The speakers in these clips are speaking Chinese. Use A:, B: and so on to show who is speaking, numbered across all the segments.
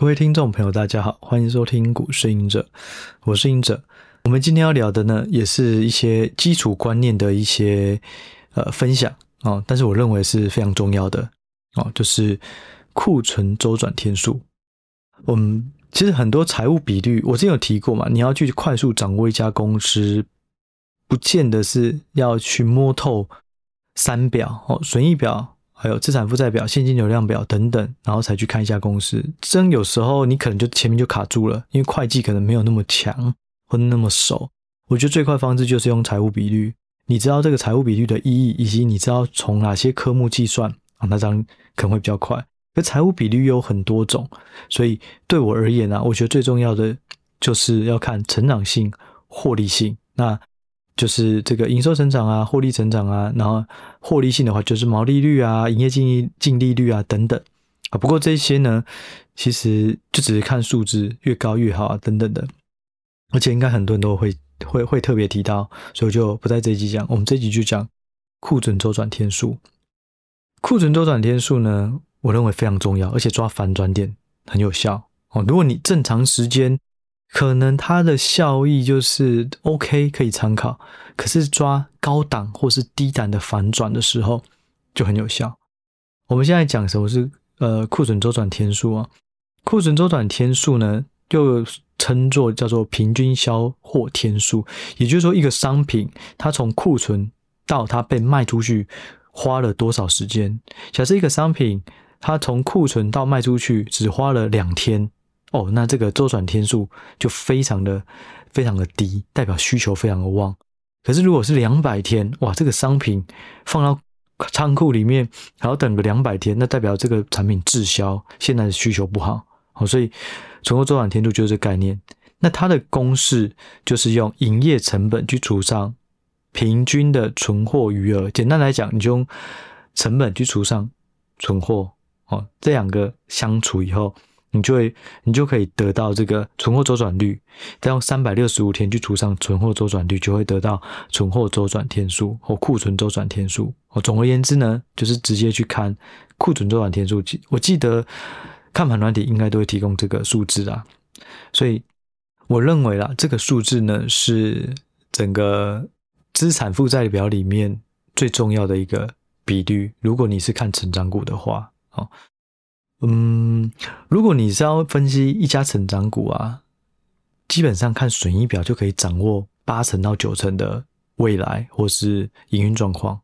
A: 各位听众朋友，大家好，欢迎收听股市隐者，我是隐者。我们今天要聊的呢，也是一些基础观念的一些呃分享哦，但是我认为是非常重要的哦，就是库存周转天数。我们其实很多财务比率，我之前有提过嘛，你要去快速掌握一家公司，不见得是要去摸透三表哦，损益表。还有资产负债表、现金流量表等等，然后才去看一家公司。真有时候你可能就前面就卡住了，因为会计可能没有那么强或那么熟。我觉得最快方式就是用财务比率。你知道这个财务比率的意义，以及你知道从哪些科目计算啊，那这样可能会比较快。可财务比率有很多种，所以对我而言啊，我觉得最重要的就是要看成长性、获利性。那就是这个营收成长啊，获利成长啊，然后获利性的话就是毛利率啊，营业净净利率啊等等啊。不过这些呢，其实就只是看数字越高越好啊等等的，而且应该很多人都会会会特别提到，所以我就不在这一集讲。我们这一集就讲库存周转天数。库存周转天数呢，我认为非常重要，而且抓反转点很有效哦。如果你正常时间。可能它的效益就是 OK，可以参考。可是抓高档或是低档的反转的时候就很有效。我们现在讲什么是呃库存周转天数啊？库存周转天数呢，又称作叫做平均销货天数。也就是说，一个商品它从库存到它被卖出去花了多少时间？假设一个商品它从库存到卖出去只花了两天。哦，那这个周转天数就非常的非常的低，代表需求非常的旺。可是如果是两百天，哇，这个商品放到仓库里面然后等个两百天，那代表这个产品滞销，现在的需求不好。好，所以存货周转天数就是这概念。那它的公式就是用营业成本去除上平均的存货余额。简单来讲，你就用成本去除上存货，哦，这两个相除以后。你就会，你就可以得到这个存货周转率，再用三百六十五天去除上存货周转率，就会得到存货周转天数或库存周转天数。哦，总而言之呢，就是直接去看库存周转天数。我记得看盘软体应该都会提供这个数字啊，所以我认为啦，这个数字呢是整个资产负债表里面最重要的一个比率。如果你是看成长股的话，哦。嗯，如果你是要分析一家成长股啊，基本上看损益表就可以掌握八成到九成的未来或是营运状况。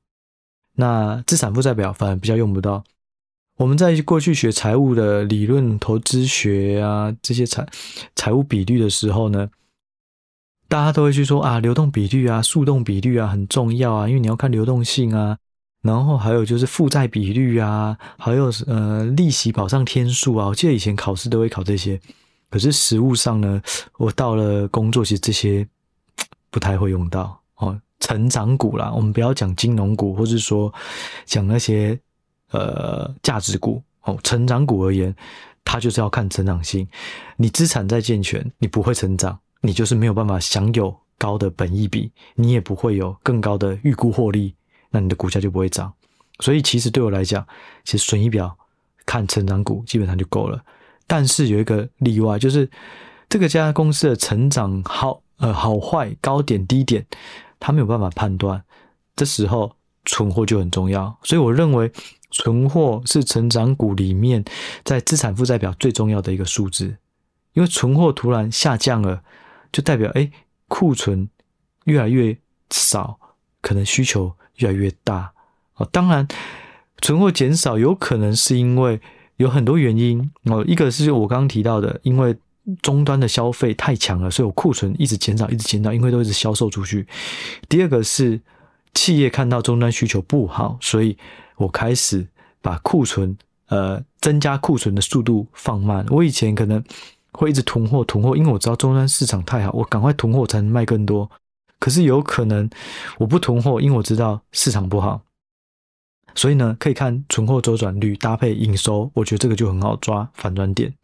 A: 那资产负债表反而比较用不到。我们在过去学财务的理论、投资学啊这些财财务比率的时候呢，大家都会去说啊，流动比率啊、速动比率啊很重要啊，因为你要看流动性啊。然后还有就是负债比率啊，还有呃利息保障天数啊，我记得以前考试都会考这些。可是实务上呢，我到了工作，其实这些 不太会用到哦。成长股啦，我们不要讲金融股，或是说讲那些呃价值股哦。成长股而言，它就是要看成长性。你资产再健全，你不会成长，你就是没有办法享有高的本益比，你也不会有更高的预估获利。那你的股价就不会涨，所以其实对我来讲，其实损益表看成长股基本上就够了。但是有一个例外，就是这个家公司的成长好呃好坏高点低点，他没有办法判断，这时候存货就很重要。所以我认为存货是成长股里面在资产负债表最重要的一个数字，因为存货突然下降了，就代表哎库存越来越少，可能需求。越来越大哦，当然，存货减少有可能是因为有很多原因哦。一个是我刚刚提到的，因为终端的消费太强了，所以我库存一直减少，一直减少，因为都一直销售出去。第二个是企业看到终端需求不好，所以我开始把库存呃增加库存的速度放慢。我以前可能会一直囤货囤货，因为我知道终端市场太好，我赶快囤货才能卖更多。可是有可能我不囤货，因为我知道市场不好，所以呢，可以看存货周转率搭配营收，我觉得这个就很好抓反转点。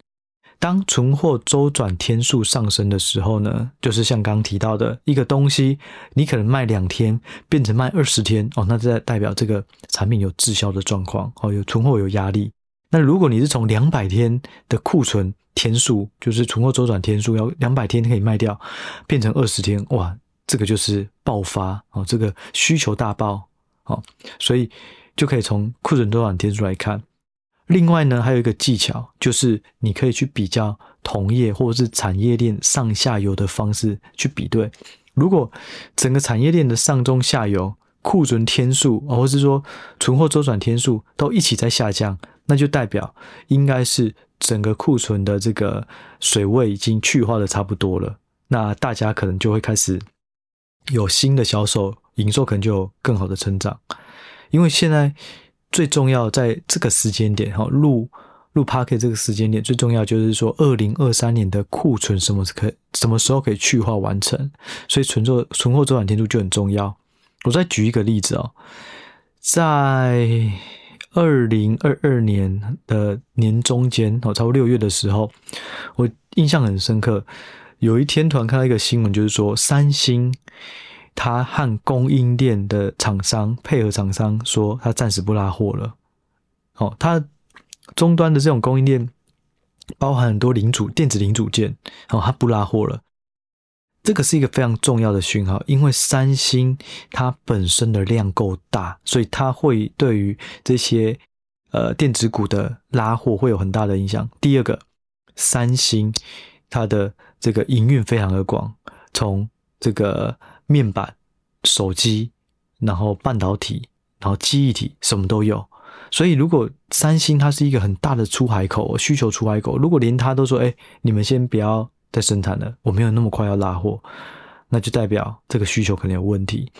A: 当存货周转天数上升的时候呢，就是像刚刚提到的一个东西，你可能卖两天变成卖二十天哦，那这代表这个产品有滞销的状况哦，有存货有压力。那如果你是从两百天的库存天数，就是存货周转天数要两百天可以卖掉，变成二十天，哇，这个就是爆发哦，这个需求大爆哦，所以就可以从库存周转天数来看。另外呢，还有一个技巧，就是你可以去比较同业或者是产业链上下游的方式去比对。如果整个产业链的上中下游库存天数，或是说存货周转天数都一起在下降。那就代表应该是整个库存的这个水位已经去化的差不多了，那大家可能就会开始有新的销售，营收可能就有更好的成长。因为现在最重要在这个时间点哈，录录 Podcast 这个时间点最重要就是说，二零二三年的库存什么可什么时候可以去化完成，所以存货存货周转天数就很重要。我再举一个例子哦，在。二零二二年的年中间，哦，差不多六月的时候，我印象很深刻。有一天突然看到一个新闻，就是说三星它和供应链的厂商配合，厂商说它暂时不拉货了。哦，它终端的这种供应链包含很多零组电子零组件，哦，它不拉货了。这个是一个非常重要的讯号，因为三星它本身的量够大，所以它会对于这些呃电子股的拉货会有很大的影响。第二个，三星它的这个营运非常的广，从这个面板、手机，然后半导体，然后记忆体，什么都有。所以如果三星它是一个很大的出海口，需求出海口，如果连它都说，哎，你们先不要。再生产了，我没有那么快要拉货，那就代表这个需求可能有问题。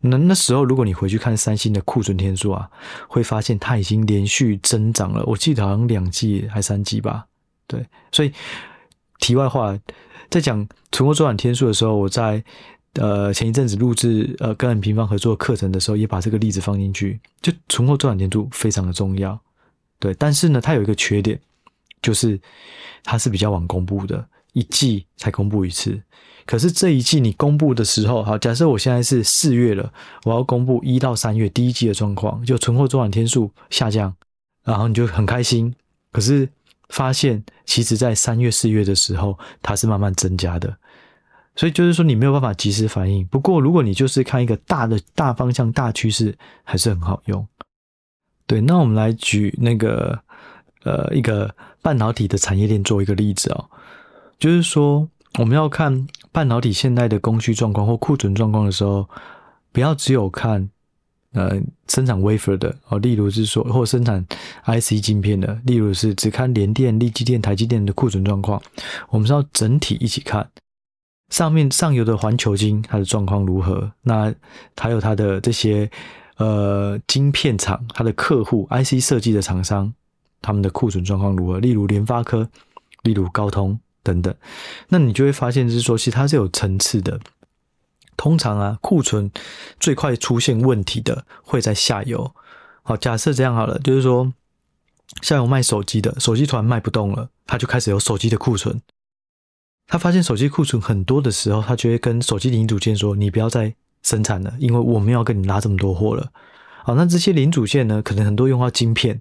A: 那那时候，如果你回去看三星的库存天数啊，会发现它已经连续增长了。我记得好像两季还三季吧。对，所以题外话，在讲存货周转天数的时候，我在呃前一阵子录制呃跟很平方合作课程的时候，也把这个例子放进去。就存货周转天数非常的重要，对，但是呢，它有一个缺点，就是它是比较晚公布的。一季才公布一次，可是这一季你公布的时候，好，假设我现在是四月了，我要公布一到三月第一季的状况，就存货周转天数下降，然后你就很开心，可是发现其实在三月、四月的时候，它是慢慢增加的，所以就是说你没有办法及时反应。不过如果你就是看一个大的大方向、大趋势，还是很好用。对，那我们来举那个呃一个半导体的产业链做一个例子哦。就是说，我们要看半导体现在的供需状况或库存状况的时候，不要只有看呃生产 wafer 的哦，例如是说或生产 IC 晶片的，例如是只看联电、立积电、台积电的库存状况，我们是要整体一起看。上面上游的环球晶它的状况如何？那还有它的这些呃晶片厂、它的客户 IC 设计的厂商，他们的库存状况如何？例如联发科，例如高通。等等，那你就会发现，就是说，其实它是有层次的。通常啊，库存最快出现问题的会在下游。好，假设这样好了，就是说，下游卖手机的，手机突然卖不动了，他就开始有手机的库存。他发现手机库存很多的时候，他就会跟手机零组件说：“你不要再生产了，因为我们要跟你拉这么多货了。”好，那这些零组件呢，可能很多用到晶片，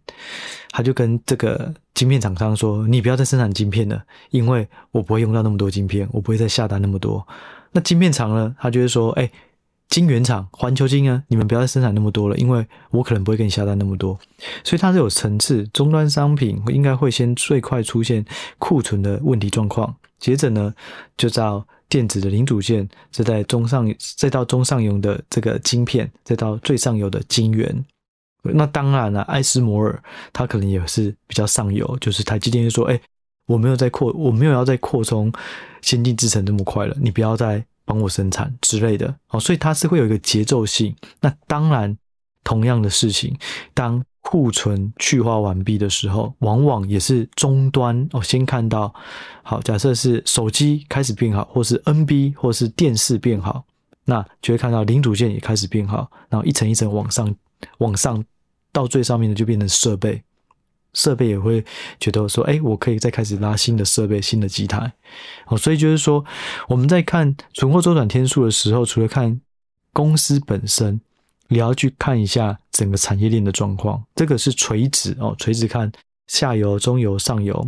A: 他就跟这个晶片厂商说：“你不要再生产晶片了，因为我不会用到那么多晶片，我不会再下单那么多。”那晶片厂呢，他就会说：“哎，晶圆厂环球晶啊，你们不要再生产那么多了，因为我可能不会给你下单那么多。”所以它是有层次，终端商品应该会先最快出现库存的问题状况，接着呢，就到。电子的零组件，再在中上，再到中上游的这个晶片，再到最上游的晶圆。那当然了，啊，艾斯摩尔它可能也是比较上游，就是台积电就说：“哎，我没有再扩，我没有要再扩充先进制程这么快了，你不要再帮我生产之类的。”哦，所以它是会有一个节奏性。那当然，同样的事情，当库存去化完毕的时候，往往也是终端哦，先看到好，假设是手机开始变好，或是 NB 或是电视变好，那就会看到零组件也开始变好，然后一层一层往上，往上到最上面的就变成设备，设备也会觉得说，哎，我可以再开始拉新的设备、新的机台，哦，所以就是说我们在看存货周转天数的时候，除了看公司本身。你要去看一下整个产业链的状况，这个是垂直哦，垂直看下游、中游、上游，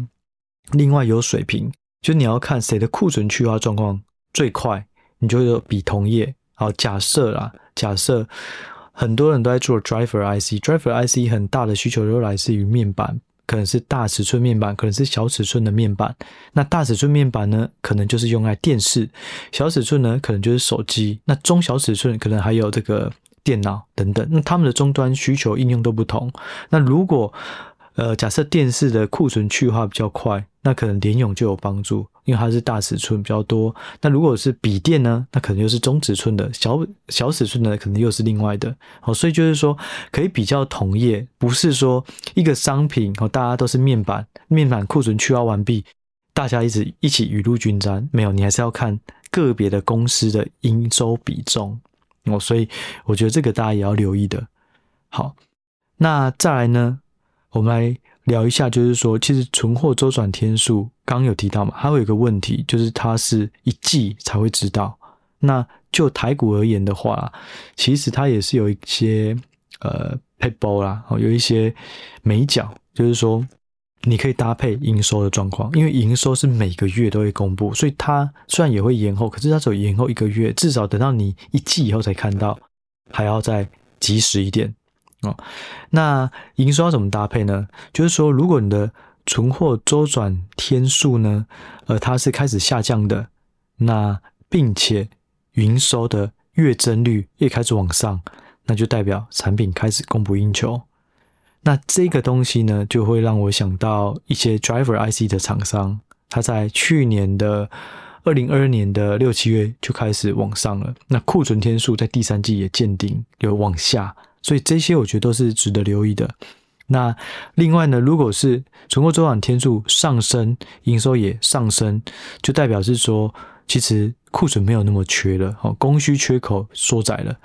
A: 另外有水平，就你要看谁的库存去化状况最快，你就有比同业。好，假设啦，假设很多人都在做 driver IC，driver IC 很大的需求都来自于面板。可能是大尺寸面板，可能是小尺寸的面板。那大尺寸面板呢，可能就是用来电视；小尺寸呢，可能就是手机。那中小尺寸可能还有这个电脑等等。那他们的终端需求应用都不同。那如果呃，假设电视的库存去化比较快，那可能联咏就有帮助，因为它是大尺寸比较多。那如果是笔电呢，那可能又是中尺寸的，小小尺寸的可能又是另外的。好，所以就是说可以比较同业，不是说一个商品哦，大家都是面板，面板库存去化完毕，大家一直一起雨露均沾。没有，你还是要看个别的公司的营收比重哦。所以我觉得这个大家也要留意的。好，那再来呢？我们来聊一下，就是说，其实存货周转天数刚有提到嘛，还有一个问题，就是它是一季才会知道。那就台股而言的话，其实它也是有一些呃撇步啦，有一些眉角，就是说你可以搭配营收的状况，因为营收是每个月都会公布，所以它虽然也会延后，可是它只有延后一个月，至少等到你一季以后才看到，还要再及时一点。哦，那营收要怎么搭配呢？就是说，如果你的存货周转天数呢，呃，它是开始下降的，那并且营收的月增率也开始往上，那就代表产品开始供不应求。那这个东西呢，就会让我想到一些 driver IC 的厂商，他在去年的二零二二年的六七月就开始往上了，那库存天数在第三季也见顶，有往下。所以这些我觉得都是值得留意的。那另外呢，如果是存货周转天数上升，营收也上升，就代表是说，其实库存没有那么缺了，哦，供需缺口缩窄了。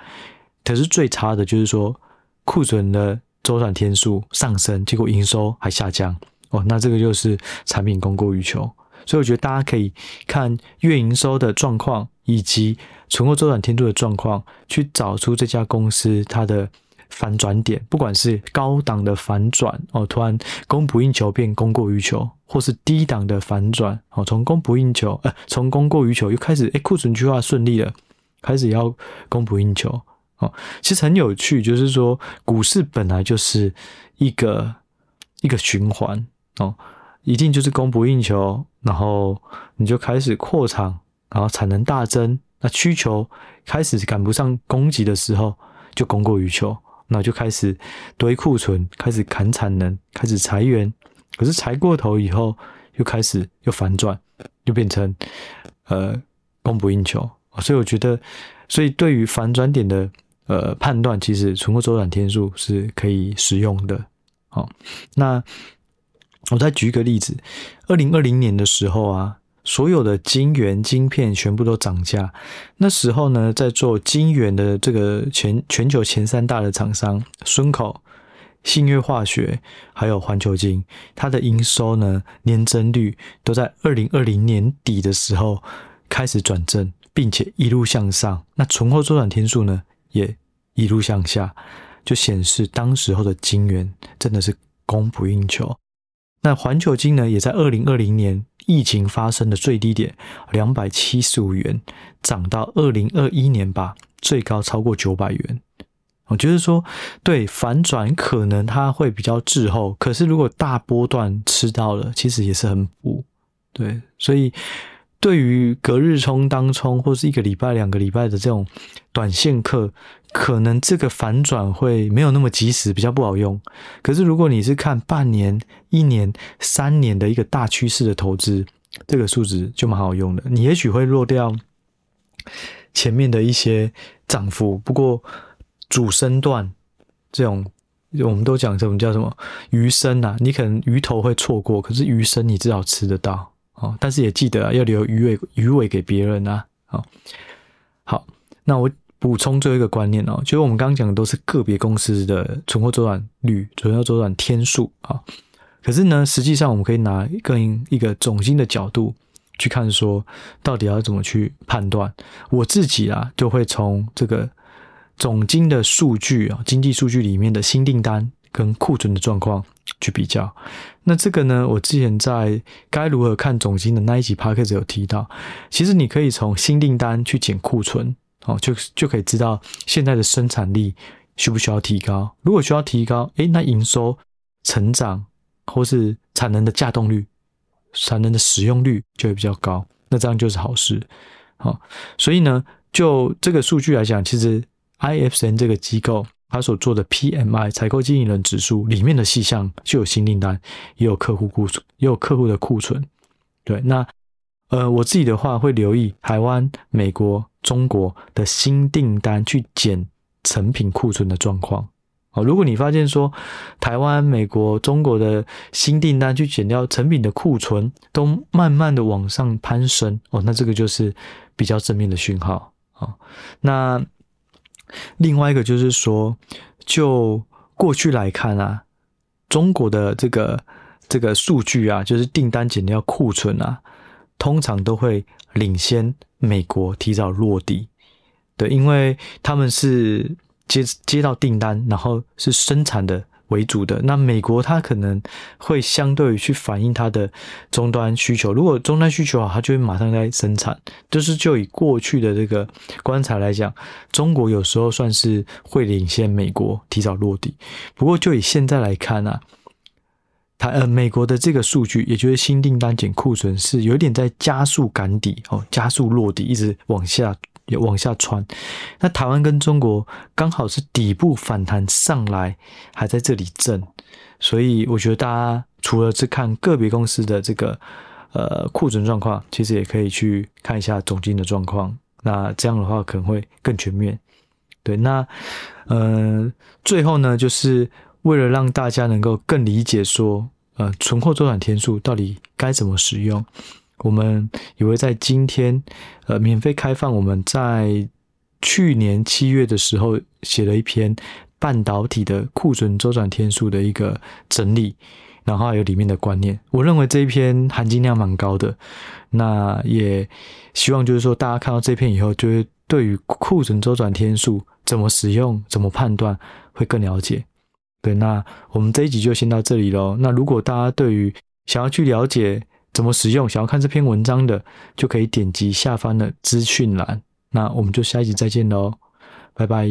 A: 可是最差的就是说，库存的周转天数上升，结果营收还下降，哦，那这个就是产品供过于求。所以我觉得大家可以看月营收的状况，以及存货周转天数的状况，去找出这家公司它的。反转点，不管是高档的反转哦，突然供不应求变供过于求，或是低档的反转哦，从供不应求，呃，从供过于求又开始，诶，库存去化顺利了，开始要供不应求哦，其实很有趣，就是说股市本来就是一个一个循环哦，一定就是供不应求，然后你就开始扩厂，然后产能大增，那需求开始赶不上供给的时候，就供过于求。那就开始堆库存，开始砍产能，开始裁员。可是裁过头以后，又开始又反转，又变成呃供不应求。所以我觉得，所以对于反转点的呃判断，其实存货周转天数是可以使用的。好，那我再举一个例子，二零二零年的时候啊。所有的晶圆、晶片全部都涨价。那时候呢，在做晶圆的这个全全球前三大的厂商，孙口、信越化学还有环球晶，它的营收呢，年增率都在二零二零年底的时候开始转正，并且一路向上。那存货周转天数呢，也一路向下，就显示当时候的晶圆真的是供不应求。那环球晶呢，也在二零二零年疫情发生的最低点两百七十五元，涨到二零二一年吧，最高超过九百元。我觉得说，对反转可能它会比较滞后，可是如果大波段吃到了，其实也是很补。对，所以。对于隔日冲、当冲或是一个礼拜、两个礼拜的这种短线客，可能这个反转会没有那么及时，比较不好用。可是如果你是看半年、一年、三年的一个大趋势的投资，这个数值就蛮好用的。你也许会落掉前面的一些涨幅，不过主升段这种，我们都讲这种叫什么鱼身啊，你可能鱼头会错过，可是鱼身你至少吃得到。哦，但是也记得啊，要留鱼尾鱼尾给别人啊。好，好，那我补充最后一个观念哦，就是我们刚刚讲的都是个别公司的存货周转率、存货周转天数啊。可是呢，实际上我们可以拿更一个总经的角度去看，说到底要怎么去判断。我自己啊，就会从这个总经的数据啊，经济数据里面的新订单跟库存的状况去比较。那这个呢，我之前在该如何看总经的那一集 Podcast 有提到，其实你可以从新订单去减库存，哦，就就可以知道现在的生产力需不需要提高。如果需要提高，诶，那营收成长或是产能的稼动率、产能的使用率就会比较高，那这样就是好事。好，所以呢，就这个数据来讲，其实 IFN 这个机构。他所做的 PMI 采购经理人指数里面的细项就有新订单，也有客户库存，也有客户的库存。对，那呃，我自己的话会留意台湾、美国、中国的新订单去减成品库存的状况。哦，如果你发现说台湾、美国、中国的新订单去减掉成品的库存，都慢慢的往上攀升，哦，那这个就是比较正面的讯号。哦，那。另外一个就是说，就过去来看啊，中国的这个这个数据啊，就是订单减掉库存啊，通常都会领先美国提早落地。对，因为他们是接接到订单，然后是生产的。为主的，那美国它可能会相对于去反映它的终端需求，如果终端需求好，它就会马上在生产。就是就以过去的这个观察来讲，中国有时候算是会领先美国提早落地。不过就以现在来看啊，它呃美国的这个数据，也就是新订单减库存是有点在加速赶底哦，加速落底，一直往下。也往下穿，那台湾跟中国刚好是底部反弹上来，还在这里震，所以我觉得大家除了是看个别公司的这个呃库存状况，其实也可以去看一下总经的状况。那这样的话可能会更全面。对，那呃最后呢，就是为了让大家能够更理解说，呃存货周转天数到底该怎么使用。我们也会在今天，呃，免费开放。我们在去年七月的时候写了一篇半导体的库存周转天数的一个整理，然后还有里面的观念。我认为这一篇含金量蛮高的。那也希望就是说，大家看到这篇以后，就会对于库存周转天数怎么使用、怎么判断会更了解。对，那我们这一集就先到这里喽。那如果大家对于想要去了解，怎么使用？想要看这篇文章的，就可以点击下方的资讯栏。那我们就下一集再见喽，拜拜。